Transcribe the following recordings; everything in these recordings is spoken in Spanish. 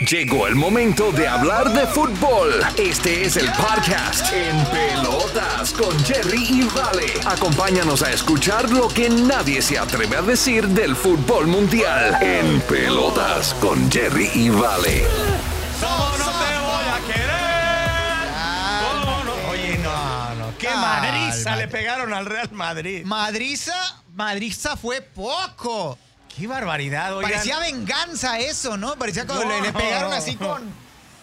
Llegó el momento de hablar de fútbol. Este es el podcast En Pelotas con Jerry y Vale. Acompáñanos a escuchar lo que nadie se atreve a decir del fútbol mundial. En Pelotas con Jerry y Vale. ¿Cómo no te voy a querer? ¿Cómo no? Oye, no, no. Qué madriza le pegaron al Real Madrid. Madriza, Madriza fue poco. Qué barbaridad, oigan. Parecía venganza eso, ¿no? Parecía como No. le, le pegaron así con.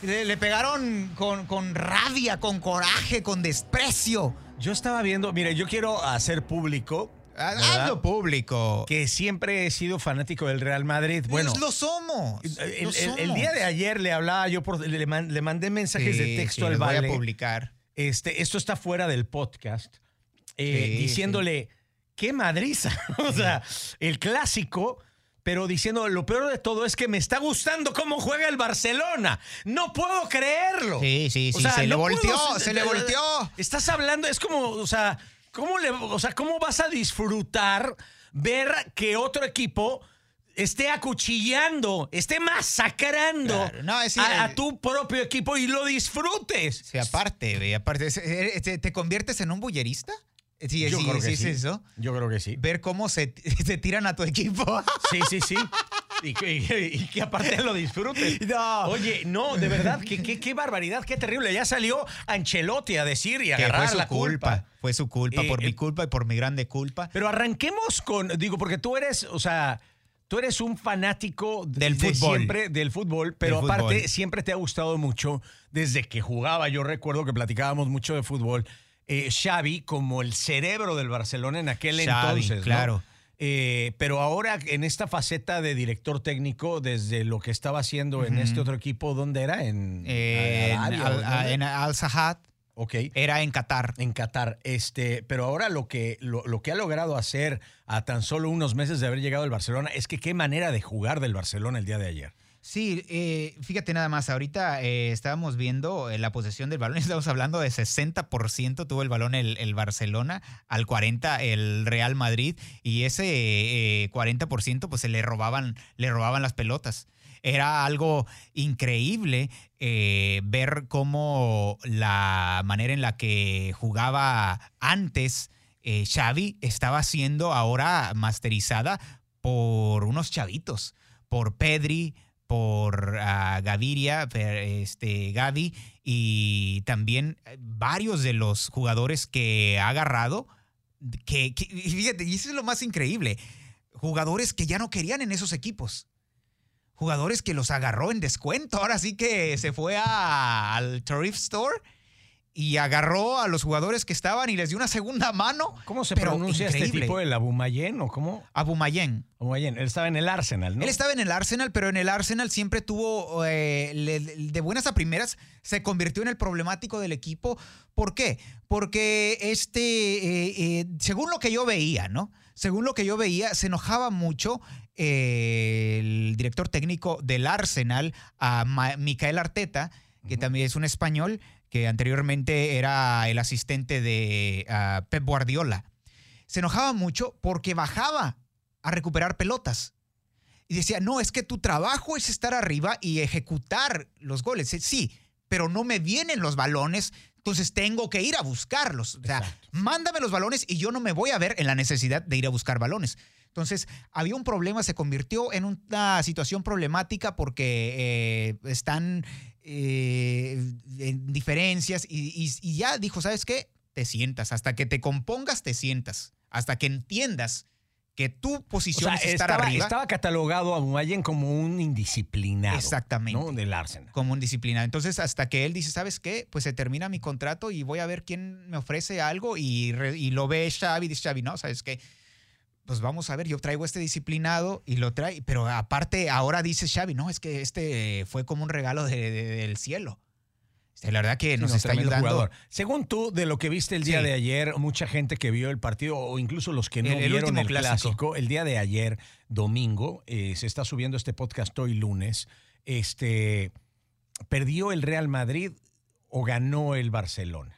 Le, le pegaron con, con rabia, con coraje, con desprecio. Yo estaba viendo, mire, yo quiero hacer público ¿verdad? Hazlo público. que siempre he sido fanático del Real Madrid. Bueno, lo somos. el, lo el- el somos. día de ayer le hablaba yo, por, le, man- le mandé mensajes de texto sí, al los voy Vale. a publicar. Este, esto está fuera del podcast. eh, Sí, diciéndole, qué madriza. o sea, el clásico, pero diciendo, lo peor de todo es que me está gustando cómo juega el Barcelona. No puedo creerlo. Sí, sí, O sí, sea, se le puedo- volteó, se le volteó. Estás hablando, es como, o sea, ¿cómo, le, o sea, ¿cómo vas a disfrutar ver que otro equipo esté acuchillando, esté masacrando Claro, no, es- a, a tu propio equipo y lo disfrutes? Sí, aparte, aparte, es- ¿te, te conviertes en un bullerista? Sí, Yo sí, creo que sí, sí. es eso. Yo creo que sí. Ver cómo se, se tiran a tu equipo. Sí, sí, sí. Y que, y- y que aparte lo disfrutes. No. Oye, no, de verdad, qué, barbaridad, qué terrible. Ya salió Ancelotti a decir y a Que agarrar fue su la culpa. Fue su culpa, Eh, por mi el- culpa y por mi grande culpa. Pero arranquemos con, digo, porque tú eres, o sea, tú eres un fanático de- Del de fútbol. siempre del fútbol, pero Del aparte fútbol. siempre te ha gustado mucho desde que jugaba. Yo recuerdo que platicábamos mucho de fútbol. Eh, Xavi como el cerebro del Barcelona en aquel Xavi, entonces, ¿no? claro. Eh, pero ahora en esta faceta de director técnico, desde lo que estaba haciendo en este otro equipo, ¿dónde era? En, Eh, en Arabia, ¿o Al, dónde? en Al Sahat Ok era en Qatar. en Qatar. Este, pero ahora lo que, lo, lo que ha logrado hacer a tan solo unos meses de haber llegado al Barcelona es que qué manera de jugar del Barcelona el día de ayer. Sí, eh, fíjate nada más, ahorita eh, estábamos viendo eh, la posesión del balón, estamos hablando de 60% tuvo el balón el, el Barcelona, al 40% el Real Madrid, y ese eh, 40% pues se le robaban, le robaban las pelotas. Era algo increíble eh, ver cómo la manera en la que jugaba antes Xavi estaba siendo ahora masterizada por unos chavitos, por Pedri, por ah, Gaviria, este, Gavi y también eh, varios de los jugadores que ha agarrado, que, fíjate, y eso es lo más increíble, jugadores que ya no querían en esos equipos. Jugadores que los agarró en descuento. Ahora sí que se fue al Thrift Store y agarró a los jugadores que estaban y les dio una segunda mano. ¿Cómo se Pero pronuncia este tipo, el Abumayen o cómo? Abumayen. Abumayen, él estaba en el Arsenal, ¿no? Él estaba en el Arsenal, pero en el Arsenal siempre tuvo, eh, le- de buenas a primeras, se convirtió en el problemático del equipo. ¿Por qué? Porque este, eh, eh, según lo que yo veía, ¿no? Según lo que yo veía, se enojaba mucho el director técnico del Arsenal, a Ma- Micael Arteta, que también es un español, que anteriormente era el asistente de ah, Pep Guardiola. Se enojaba mucho porque bajaba a recuperar pelotas. Y decía, no, es que tu trabajo es estar arriba y ejecutar los goles. Sí, pero no me vienen los balones, entonces tengo que ir a buscarlos. O sea, Exacto. mándame los balones y yo no me voy a ver en la necesidad de ir a buscar balones. Entonces, había un problema, se convirtió en una situación problemática porque eh, están eh, en diferencias y, y- y ya dijo, ¿sabes qué? Te sientas, hasta que te compongas, te sientas, hasta que entiendas que tu O posición sea, es estar estaba, arriba. estaba catalogado a Abumayen como un indisciplinado. Exactamente. ¿no? Del Arsenal. como un disciplinado. Entonces, hasta que él dice, ¿sabes qué? Pues se termina mi contrato y voy a ver quién me ofrece algo y, re- y lo ve Xavi, dice Xavi, no, ¿sabes qué? Pues vamos a ver, yo traigo este disciplinado y lo trae, pero aparte ahora dice Xavi, no, es que este fue como un regalo de- de- del cielo. Este, La verdad que Sí, nos no, está ayudando. jugador. Según tú, de lo que viste el día Sí. de ayer, mucha gente que vio el partido, o incluso los que no El- el vieron el clásico. clásico, el día de ayer, domingo, eh, se está subiendo este podcast hoy lunes, este, ¿perdió el Real Madrid o ganó el Barcelona?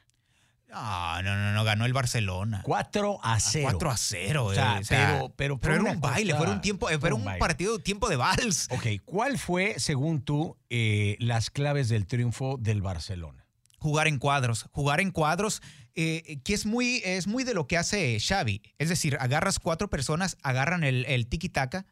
No, no, no, no, ganó el Barcelona. 4 a 0. 4 a 0. O sea, eh, o sea, pero, pero, pero era un baile, fue un tiempo, eh, fue fue un baile. partido, tiempo de vals. Ok, ¿cuál fue, según tú, eh, las claves del triunfo del Barcelona? Jugar en cuadros, jugar en cuadros, eh, que es muy, es muy de lo que hace Xavi. Es decir, agarras cuatro personas, agarran el, el tiki-taka,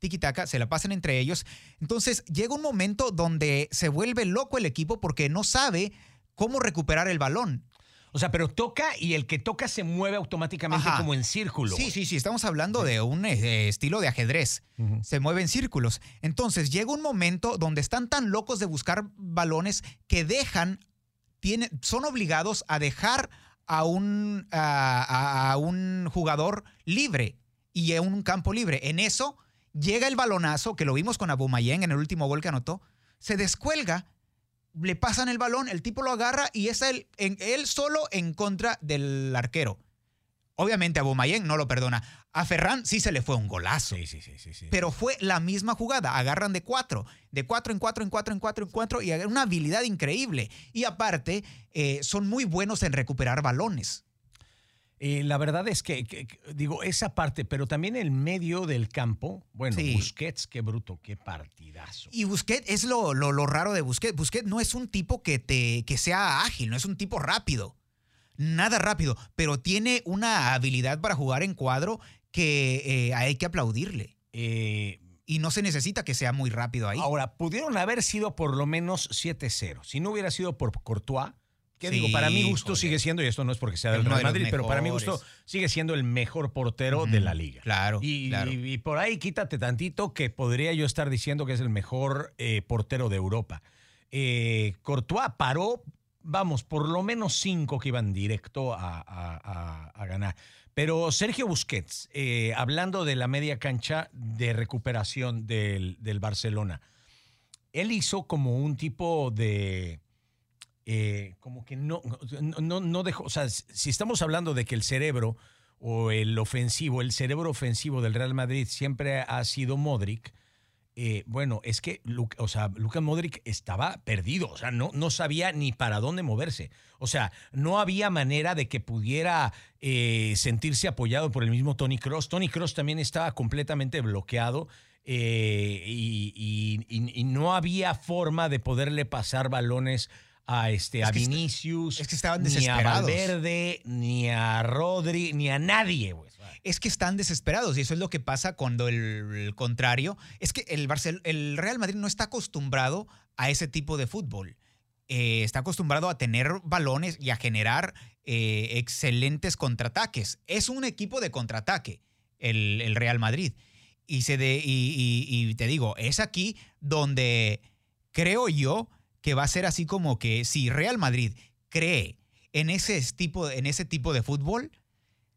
tiki-taka, se la pasan entre ellos. Entonces llega un momento donde se vuelve loco el equipo porque no sabe cómo recuperar el balón. O sea, pero toca y el que toca se mueve automáticamente Ajá. como en círculo. Sí, sí, sí, estamos hablando de un eh, estilo de ajedrez. Se mueve en círculos. Entonces llega un momento donde están tan locos de buscar balones que dejan, tiene- son obligados a dejar a un, a, un jugador libre y en un campo libre. En eso llega el balonazo, que lo vimos con Abumayén en el último gol que anotó, se descuelga, le pasan el balón, el tipo lo agarra y es él, en, él solo en contra del arquero. Obviamente a Bumayén no lo perdona. A Ferran sí se le fue un golazo. Sí, sí, sí, sí, sí. Pero fue la misma jugada. Agarran de cuatro, de cuatro en cuatro, en cuatro, en cuatro, en cuatro, y una habilidad increíble. Y aparte, eh, son muy buenos en recuperar balones. Eh, la verdad es que, que- que- digo, esa parte, pero también el medio del campo, bueno, Sí. Busquets, qué bruto, qué partidazo. Y Busquets es lo, lo, lo raro de Busquets. Busquets no es un tipo que, te, que sea ágil, no es un tipo rápido. Nada rápido, pero tiene una habilidad para jugar en cuadro que eh, hay que aplaudirle. Eh, Y no se necesita que sea muy rápido ahí. ahora, pudieron haber sido por lo menos 7-0. Si no hubiera sido por Courtois, que Sí, digo, para mi gusto sigue siendo, y esto no es porque sea del Real de Madrid, pero para mi gusto sigue siendo el mejor portero de la liga. Claro, Y, claro. y- y por ahí quítate tantito que podría yo estar diciendo que es el mejor eh, portero de Europa. Eh, Courtois paró, vamos, por lo menos cinco que iban directo a, a- a- a ganar. Pero Sergio Busquets, eh, hablando de la media cancha de recuperación del, del Barcelona, él hizo como un tipo de... eh, como que no, no, no, dejó, o sea, si estamos hablando de que el cerebro o el ofensivo, el cerebro ofensivo del Real Madrid siempre ha sido Modric, eh, bueno, es que o sea, Luka Modric estaba perdido, o sea, no, no sabía ni para dónde moverse. O sea, no había manera de que pudiera eh, sentirse apoyado por el mismo Tony Cross. Tony Cross también estaba completamente bloqueado y- y no había forma de poderle pasar balones a, este, Es a Vinicius, es que estaban ni a. Valverde, ni a Rodri, ni a nadie. güey. es que están desesperados y eso es lo que pasa cuando el, el contrario es que el, Barcel- el Real Madrid no está acostumbrado a ese tipo de fútbol. Eh, está acostumbrado a tener balones y a generar eh, excelentes contraataques. Es un equipo de contraataque, el, el Real Madrid. Y, se de, y, y- y te digo, es aquí donde creo yo que va a ser así como que si Real Madrid cree en ese tipo, en ese tipo de fútbol,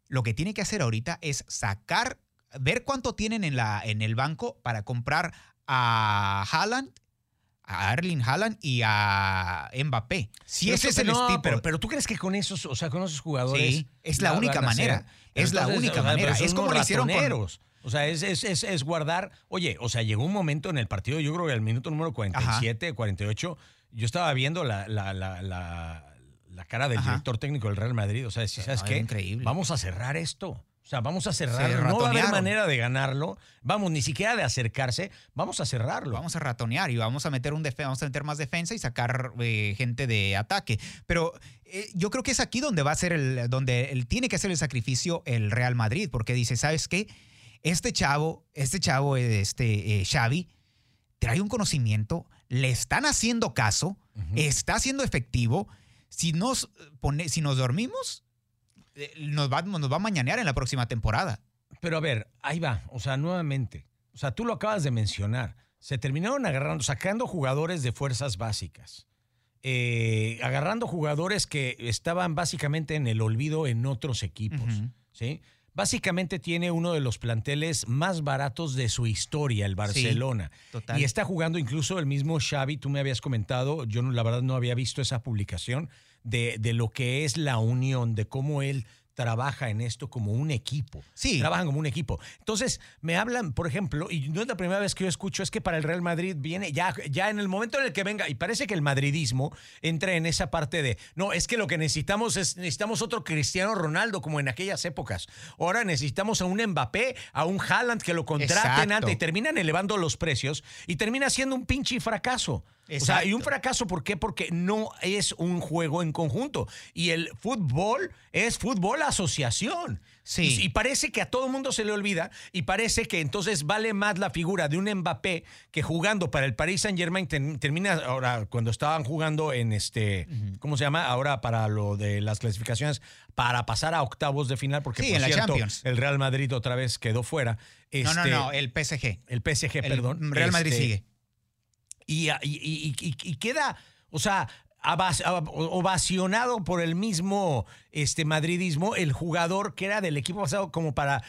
lo que tiene que hacer ahorita es sacar, ver cuánto tienen en, la, en el banco para comprar a Haaland, a Erling Haaland y a Mbappé. Si Pero ese es el no, tipo. Pero, pero tú crees que con esos, o sea, con esos jugadores. Sí, es la única ser- manera. Es la única o sea, manera. Es como lo hicieron con-. O sea, es, es, es, es guardar. Oye, o sea, llegó un momento en el partido, yo creo que al minuto número 47, 48, yo estaba viendo la, la, la, la, la cara del Ajá. director técnico del Real Madrid. O sea, si ¿sabes No, qué? increíble. Vamos a cerrar esto. O sea, vamos a cerrarlo. No va a haber manera de ganarlo. Vamos, ni siquiera de acercarse. Vamos a cerrarlo. Vamos a ratonear y vamos a meter un vamos a meter más defensa y sacar eh, gente de ataque. Pero eh, yo creo que es aquí donde va a ser el, donde él tiene que hacer el sacrificio el Real Madrid, porque dice, ¿sabes qué? Este chavo, este chavo, este eh, Xavi, trae un conocimiento, le están haciendo caso, está siendo efectivo. Si nos pone, si nos dormimos, eh, nos va, nos va a mañanear en la próxima temporada. Pero a ver, ahí va. O sea, nuevamente. O sea, tú lo acabas de mencionar. Se terminaron agarrando, sacando jugadores de fuerzas básicas. Eh, agarrando jugadores que estaban básicamente en el olvido en otros equipos. ¿sí? Básicamente tiene uno de los planteles más baratos de su historia, el Barcelona. Total. Y está jugando incluso el mismo Xavi, tú me habías comentado, yo no- la verdad no había visto esa publicación de, de lo que es la unión, de cómo él trabaja en esto como un equipo. Sí. Trabajan como un equipo. Entonces, me hablan, por ejemplo, y no es la primera vez que yo escucho, es que para el Real Madrid viene ya, ya en el momento en el que venga, y parece que el madridismo entra en esa parte de, no, es que lo que necesitamos es, necesitamos otro Cristiano Ronaldo como en aquellas épocas. Ahora necesitamos a un Mbappé, a un Haaland que lo contraten Exacto. antes y terminan elevando los precios y termina siendo un pinche fracaso. O sea, y un fracaso, ¿por qué? Porque no es un juego en conjunto. Y el fútbol es fútbol asociación. Sí. Y, y parece que a todo mundo se le olvida y parece que entonces vale más la figura de un Mbappé que jugando para el Paris Saint Germain termina ahora cuando estaban jugando en este, ¿cómo se llama? Ahora para lo de las clasificaciones para pasar a octavos de final porque Sí, por en la cierto, Champions. el Real Madrid otra vez quedó fuera. No, no, Este, no, el PSG. El PSG, El perdón. Real Madrid Este, sigue. Y, y- y- y- y queda, o sea, ovacionado por el mismo este, madridismo, el jugador que era del equipo pasado como para...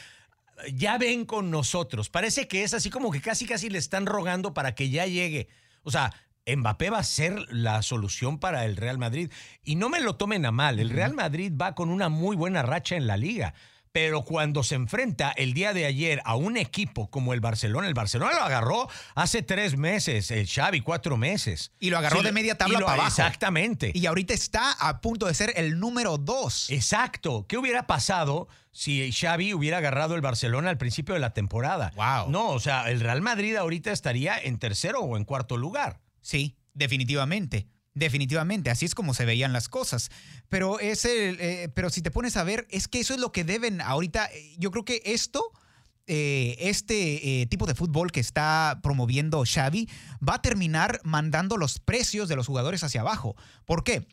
Ya ven con nosotros. Parece que es así como que casi casi le están rogando para que ya llegue. O sea, Mbappé va a ser la solución para el Real Madrid. Y no me lo tomen a mal. El Real Madrid va con una muy buena racha en la liga. Pero cuando se enfrenta el día de ayer a un equipo como el Barcelona, el Barcelona lo agarró hace tres meses, el Xavi cuatro meses. Y lo agarró Sí, de media tabla lo- para abajo. Exactamente. Y ahorita está a punto de ser el número dos. Exacto. ¿Qué hubiera pasado si Xavi hubiera agarrado el Barcelona al principio de la temporada? Wow. No, o sea, el Real Madrid ahorita estaría en tercero o en cuarto lugar. Sí, definitivamente. Definitivamente, así es como se veían las cosas. Pero es el, eh, pero si te pones a ver, es que eso es lo que deben ahorita. eh, Yo creo que esto, eh, este tipo de fútbol que está promoviendo Xavi, va a terminar mandando los precios de los jugadores hacia abajo. ¿Por qué?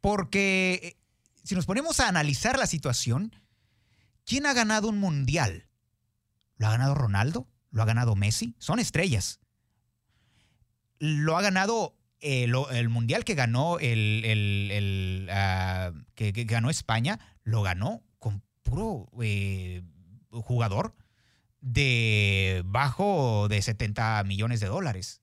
Porque si nos ponemos a analizar la situación, ¿quién ha ganado un mundial? ¿Lo ha ganado Ronaldo? ¿Lo ha ganado Messi? Son estrellas lo ha ganado el mundial que ganó el, el- ah, que, que ganó España, lo ganó con puro eh, jugador de bajo de 70 millones de dólares.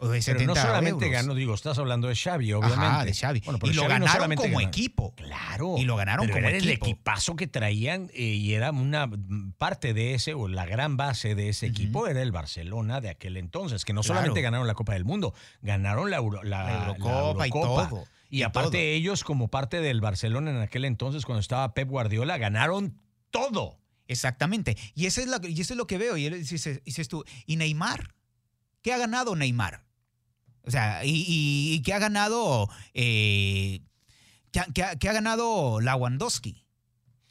O de 70 Pero no solamente euros. ganó, digo, estás hablando de Xavi, obviamente. Ajá, de Xavi. Bueno, y lo Xavi ganaron como ganó. equipo. Claro. Y lo ganaron pero como era equipo. el equipazo que traían eh, y era una parte de ese, o la gran base de ese equipo era el Barcelona de aquel entonces, que no Claro. solamente ganaron la Copa del Mundo, ganaron la, Euro- la- La la Eurocopa y todo. Y, Y aparte todo. ellos, como parte del Barcelona en aquel entonces, cuando estaba Pep Guardiola, ganaron todo. Exactamente. Y eso es, la- y eso es lo que veo. Y él dice- dices tú, ¿y Neymar? ¿Qué ha ganado Neymar? O sea, ¿y, y- y qué ha ganado? eh, ¿qué, ha, ganado Lewandowski?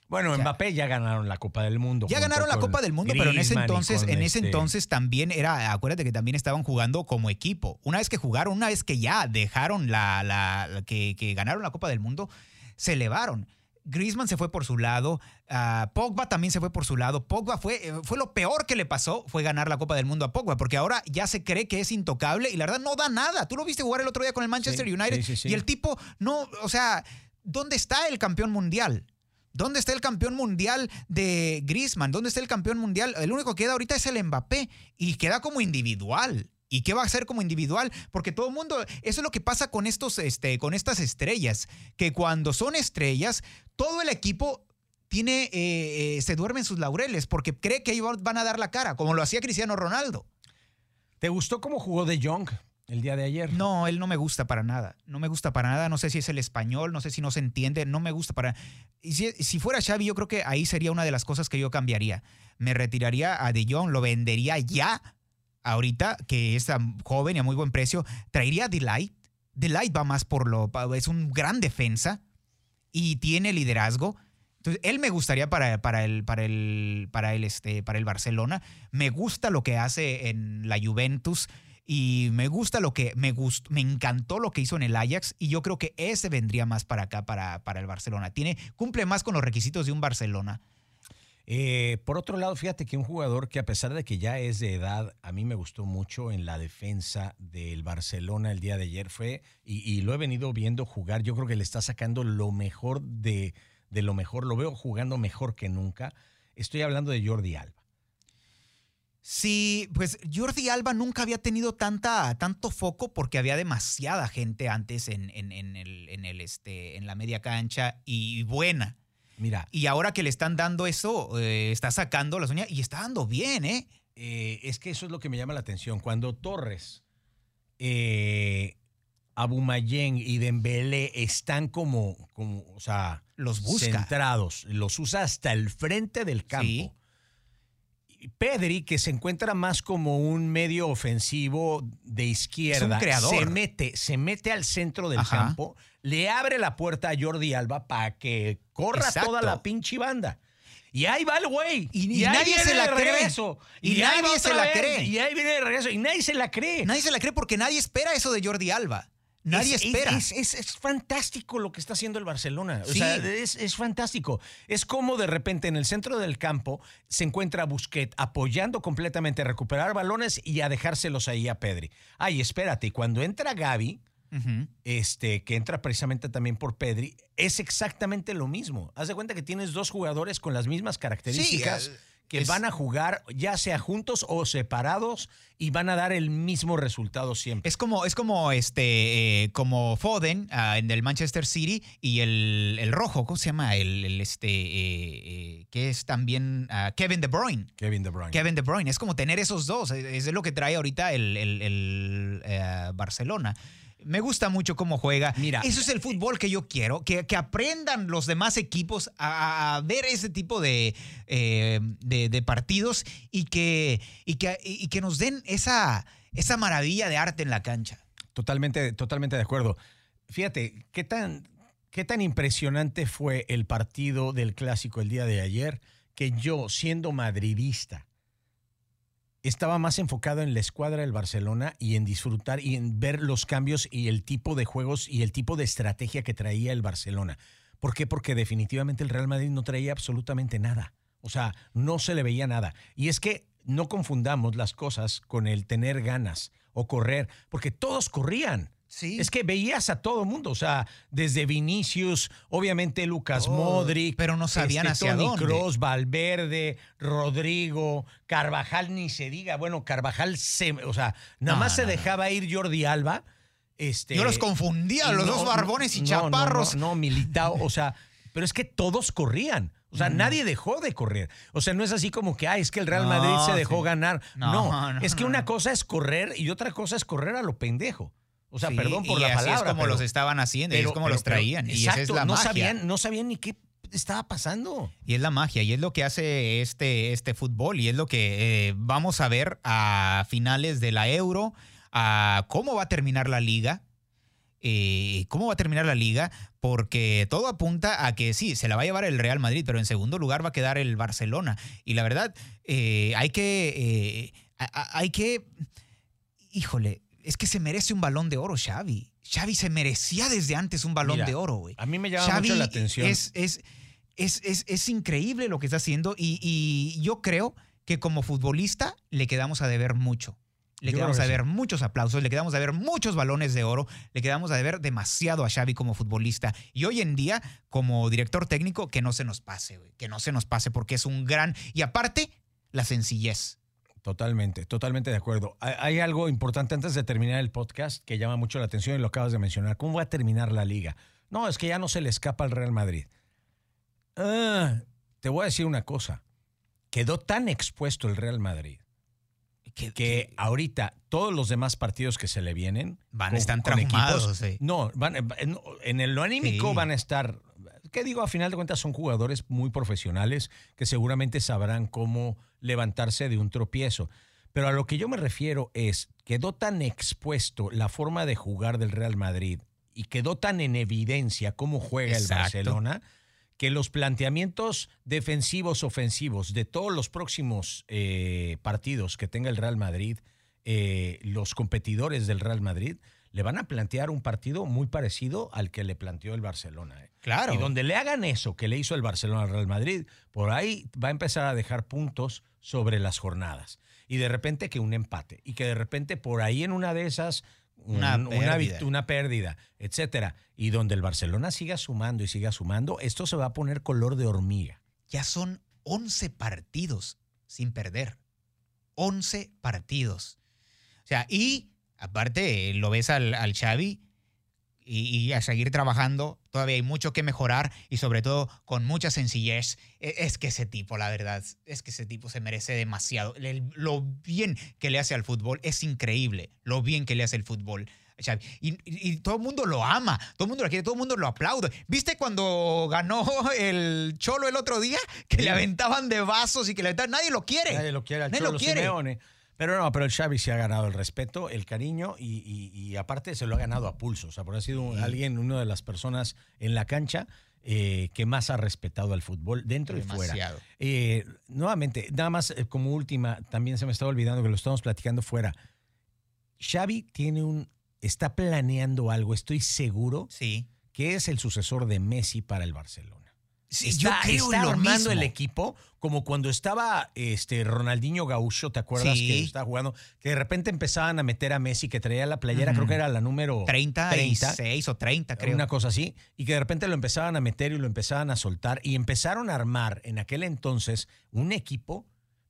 Bueno, O sea, Mbappé ya ganaron la Copa del Mundo. Ya ganaron la Copa del Mundo, pero en ese entonces, en ese este- entonces también era, acuérdate que también estaban jugando como equipo. Una vez que jugaron, una vez que ya dejaron la, la- la- que, que ganaron la Copa del Mundo, se elevaron. Griezmann se fue por su lado, ah, Pogba también se fue por su lado. Pogba fue, eh, fue lo peor que le pasó, fue ganar la Copa del Mundo a Pogba, porque ahora ya se cree que es intocable y la verdad no da nada. Tú lo viste jugar el otro día con el Manchester Sí, United sí, sí, sí. y el tipo no, o sea, ¿dónde está el campeón mundial? ¿Dónde está el campeón mundial de Griezmann? ¿Dónde está el campeón mundial? El único que queda ahorita es el Mbappé y queda como individual. ¿Y qué va a hacer como individual? Porque todo el mundo, eso es lo que pasa con estos, este, con estas estrellas, que cuando son estrellas, todo el equipo tiene, eh, eh, se duerme en sus laureles porque cree que ellos van a dar la cara, como lo hacía Cristiano Ronaldo. ¿Te gustó cómo jugó De Jong el día de ayer? No, él no me gusta para nada. No me gusta para nada. No sé si es el español, no sé si no se entiende. No me gusta para. Y si, si fuera Xavi, yo creo que ahí sería una de las cosas que yo cambiaría. Me retiraría a De Jong, lo vendería ya, ahorita, que es joven y a muy buen precio. Traería a Delight. Delight va más por lo. Es un gran defensa y tiene liderazgo. Entonces, él me gustaría para, para, el, para, el, para, el, este, para el Barcelona. Me gusta lo que hace en la Juventus y me gusta lo que me gustó, me encantó lo que hizo en el Ajax y yo creo que ese vendría más para acá, para, para el Barcelona. Tiene, cumple más con los requisitos de un Barcelona. Eh, por otro lado, fíjate que un jugador que a pesar de que ya es de edad, a mí me gustó mucho en la defensa del Barcelona el día de ayer fue, y, lo he venido viendo jugar, yo creo que le está sacando lo mejor de, lo mejor, lo veo jugando mejor que nunca. Estoy hablando de Jordi Alba. Sí, pues Jordi Alba nunca había tenido tanta, tanto foco porque había demasiada gente antes en- en el, en, el, este, en la media cancha y buena. Mira. Y ahora que le están dando eso, eh, está sacando las uñas y está dando bien, ¿eh? Eh, es que eso es lo que me llama la atención. Cuando Torres, eh, Abumayén y Dembélé están como, como, o sea, Los busca. centrados, los usa hasta el frente del campo. Sí. Pedri, que se encuentra más como un medio ofensivo de izquierda, se mete, se mete al centro del Ajá. campo, le abre la puerta a Jordi Alba para que corra Exacto. toda la pinche banda. Y ahí va el güey. Y- nadie se la cree. regreso. Y nadie se la vez. cree. Y ahí viene de regreso. Y nadie se la cree. Nadie se la cree porque nadie espera eso de Jordi Alba. Nadie Es- espera. Es, es- es fantástico lo que está haciendo el Barcelona. O Sí. sea, es, fantástico. Es como de repente en el centro del campo se encuentra Busquets apoyando completamente a recuperar balones y a dejárselos ahí a Pedri. Ay, espérate, y cuando entra Gaby, este, que entra precisamente también por Pedri, es exactamente lo mismo. Haz de cuenta que tienes dos jugadores con las mismas características Sí, eh, que es- van a jugar ya sea juntos o separados y van a dar el mismo resultado siempre. Es como, es como este, eh, como Foden ah, en el Manchester City y el, el rojo, ¿cómo se llama? El, el, este, eh, eh, que es también ah, Kevin De Bruyne. Kevin De Bruyne. Kevin De Bruyne. Es como tener esos dos. Es es lo que trae ahorita el, el- el, Barcelona. Me gusta mucho cómo juega. Mira. Eso es el fútbol que yo quiero. Que, que aprendan los demás equipos a, a ver ese tipo de, eh, de, de partidos y que, y, que, y que nos den esa, esa maravilla de arte en la cancha. Totalmente, totalmente de acuerdo. Fíjate, ¿qué tan, qué tan impresionante fue el partido del clásico el día de ayer que yo, siendo madridista, estaba más enfocado en la escuadra del Barcelona y en disfrutar y en ver los cambios y el tipo de juegos y el tipo de estrategia que traía el Barcelona. ¿Por qué? Porque definitivamente el Real Madrid no traía absolutamente nada. O sea, no se le veía nada. Y es que no confundamos las cosas con el tener ganas o correr, porque todos corrían. Sí. Es que veías a todo mundo, o sea, desde Vinicius, obviamente Lucas Oh, Modric, pero no sabían hacia Toni dónde. Kroos, Valverde, Rodrigo, Carvajal ni se diga, bueno, Carvajal se, o sea, nada No, más se no, dejaba ir Jordi Alba, este Yo los confundía, los no, dos barbones y no, no, chaparros. No, no, Militao, o sea, pero es que todos corrían. O sea, nadie dejó de correr. O sea, no es así como que, ay, es que el Real No, Madrid se sí. dejó ganar. No, No, no, es que una cosa es correr y otra cosa es correr a lo pendejo. O sea, Sí, perdón por y la así palabra. es como pero- los estaban haciendo, y es pero- como pero- los pero- traían. y esa es exacto, la no magia. sabían, no sabían ni qué estaba pasando. Y es la magia, y es lo que hace este, este fútbol, y es lo que eh, vamos a ver a finales de la Euro, a cómo va a terminar la liga. eh, ¿Cómo va a terminar la liga? Porque todo apunta a que sí, se la va a llevar el Real Madrid, pero en segundo lugar va a quedar el Barcelona. Y la verdad, eh, hay que. hay que. Híjole, es que se merece un balón de oro, Xavi. Xavi se merecía desde antes un balón Mira, de oro, güey. A mí me llama Xavi mucho la atención. Es, es, es, es- increíble lo que está haciendo y, y yo creo que como futbolista le quedamos a deber mucho. Le Yo quedamos a deber muchos aplausos, le quedamos a deber muchos balones de oro, le quedamos a deber demasiado a Xavi como futbolista. Y hoy en día, como director técnico, que no se nos pase, güey, que no se nos pase porque es un gran... Y aparte, la sencillez. Totalmente, totalmente de acuerdo. Hay, algo importante antes de terminar el podcast que llama mucho la atención y lo acabas de mencionar. ¿Cómo va a terminar la liga? No, es que ya no se le escapa al Real Madrid. Ah, te voy a decir una cosa. Quedó tan expuesto el Real Madrid Que, que ahorita todos los demás partidos que se le vienen Van a estar traumados, sí. no, van, en- en el lo anímico Sí. van a estar. ¿Qué digo? A final de cuentas son jugadores muy profesionales que seguramente sabrán cómo levantarse de un tropiezo. Pero a lo que yo me refiero es, quedó tan expuesto la forma de jugar del Real Madrid y quedó tan en evidencia cómo juega el. Barcelona que los planteamientos defensivos ofensivos de todos los próximos eh, partidos que tenga el Real Madrid, eh, los competidores del Real Madrid le van a plantear un partido muy parecido al que le planteó el Barcelona. ¿eh? Claro. Y donde le hagan eso que le hizo el Barcelona al Real Madrid, por ahí va a empezar a dejar puntos sobre las jornadas. Y de repente que un empate. Y que de repente por ahí en una de esas, Una un- una, pérdida. una pérdida, etcétera. Y donde el Barcelona siga sumando y siga sumando, esto se va a poner color de hormiga. ya son 11 partidos sin perder. 11 partidos. O sea, y aparte lo ves al, al Xavi y, a seguir trabajando. Todavía hay mucho que mejorar y sobre todo con mucha sencillez. E, es que ese tipo, la verdad, es que ese tipo se merece demasiado. lo bien que le hace al fútbol es increíble, lo bien que le hace el fútbol. Y, todo el mundo lo ama, todo el mundo lo quiere, todo el mundo lo aplaude. ¿Viste cuando ganó el Cholo el otro día? Que le aventaban de vasos y que le aventaban. Nadie lo quiere. Nadie lo quiere al Cholo lo quiere. Simeone. Pero no, pero el Xavi se ha ganado el respeto, el cariño y, aparte se lo ha ganado a pulso. O sea, por ha sido alguien, una de las personas en la cancha eh, que más ha respetado al fútbol dentro y fuera. Eh, nuevamente, nada más eh, como última, también se me estaba olvidando que lo estamos platicando fuera. Xavi tiene un, está planeando algo, estoy seguro, sí. que es el sucesor de Messi para el Barcelona está, yo creo está armando el equipo como cuando estaba este Ronaldinho Gaucho, ¿te acuerdas que estaba jugando? Que de repente empezaban a meter a Messi que traía la playera, creo que era la número 36 o 30, creo. Una cosa así, y que de repente lo empezaban a meter y lo empezaban a soltar. Y empezaron a armar en aquel entonces un equipo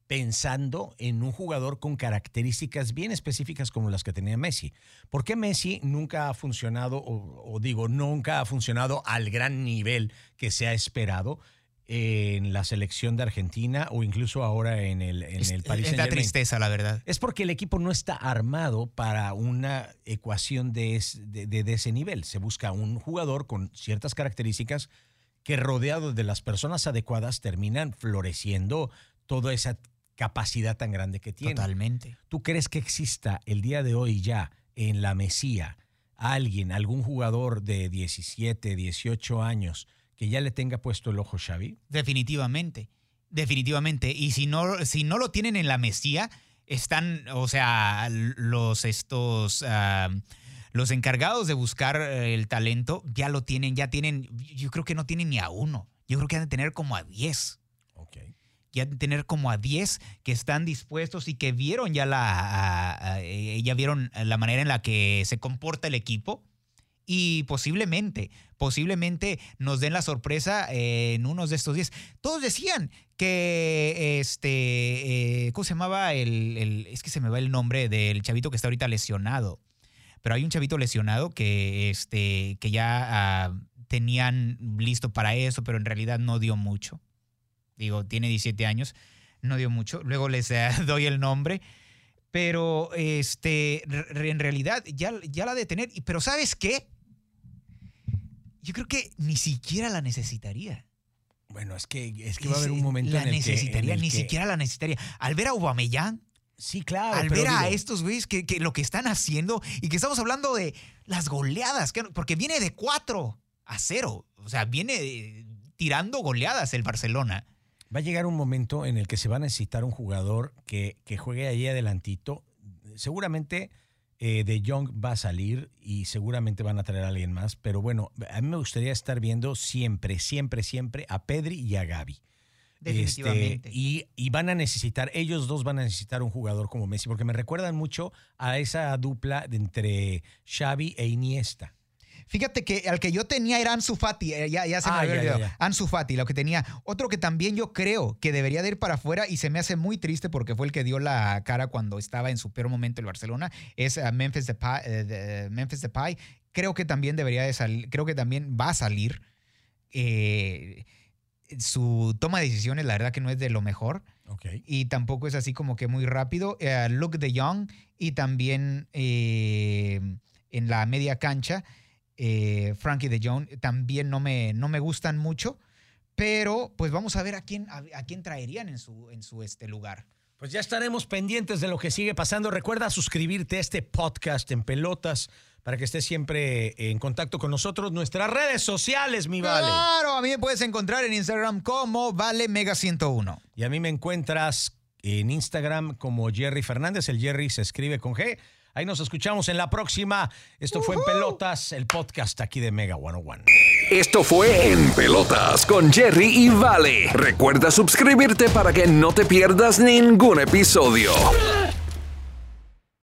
pensando en un jugador con características bien específicas como las que tenía Messi. ¿Por qué Messi nunca ha funcionado, o, digo, nunca ha funcionado al gran nivel que se ha esperado? en la selección de Argentina o incluso ahora en el, en el Paris Es la tristeza, la verdad. Es porque el equipo no está armado para una ecuación de, de, de, ese nivel. Se busca un jugador con ciertas características que rodeado de las personas adecuadas terminan floreciendo toda esa capacidad tan grande que tiene. Totalmente. ¿Tú crees que exista el día de hoy ya en la Mesía alguien, algún jugador de 17, 18 años que ya le tenga puesto el ojo Xavi? Definitivamente, definitivamente. Y si no, si no lo tienen en la Mesía, están, o sea, los estos... los encargados de buscar el talento ya lo tienen, ya tienen, yo creo que no tienen ni a uno, yo creo que han de tener como a 10 ya tener como a 10 que están dispuestos y que vieron ya la, eh, ya vieron la manera en la que se comporta el equipo y posiblemente, posiblemente nos den la sorpresa en unos de estos días. Todos decían que este, eh, ¿cómo se llamaba? El, es que se me va el nombre del chavito que está ahorita lesionado. Pero hay un chavito lesionado que, este, que ya ah, tenían listo para eso, pero en realidad no dio mucho digo, tiene 17 años, no dio mucho, luego les eh, doy el nombre, pero este, en realidad ya, ya la de tener, pero ¿sabes qué? Yo creo que ni siquiera la necesitaría. Bueno, es que, es que va a haber un momento la en el necesitaría, que, ni siquiera la necesitaría. Al ver a Aubameyang, Sí, claro. Al ver a estos güeyes que, que, lo que están haciendo y que estamos hablando de las goleadas, porque viene de 4 a 0. O sea, viene tirando goleadas el Barcelona. Va a llegar un momento en el que se va a necesitar un jugador que, que juegue ahí adelantito. Seguramente eh, De Jong va a salir y seguramente van a traer a alguien más. Pero bueno, a mí me gustaría estar viendo siempre, siempre, siempre a Pedri y a Gaby. Definitivamente. Este, y, y, van a necesitar, ellos dos van a necesitar un jugador como Messi, porque me recuerdan mucho a esa dupla de entre Xavi e Iniesta. Fíjate que al que yo tenía era Ansu Fati, eh, ya, se me ah, había olvidado. Ansu Fati, lo que tenía. Otro que también yo creo que debería de ir para afuera y se me hace muy triste porque fue el que dio la cara cuando estaba en su peor momento el Barcelona, es uh, Memphis Depay, Memphis Depay. Creo que también debería de salir, creo que también va a salir. Eh, su toma de decisiones, la verdad que no es de lo mejor. Y tampoco es así como que muy rápido. Luke de Young y también en la media cancha eh, Frankie de Jong también no me, no me gustan mucho, pero pues vamos a ver a quién, a, quién traerían en su, en su este lugar. Pues ya estaremos pendientes de lo que sigue pasando. Recuerda suscribirte a este podcast en pelotas para que estés siempre en contacto con nosotros. Nuestras redes sociales, mi Vale. Claro, a mí me puedes encontrar en Instagram como Vale Mega 101. Y a mí me encuentras en Instagram como Jerry Fernández. El Jerry se escribe con G. Ahí nos escuchamos en la próxima. Esto fue En Pelotas, el podcast aquí de Mega 101. Esto fue En Pelotas con Jerry y Vale. Recuerda suscribirte para que no te pierdas ningún episodio.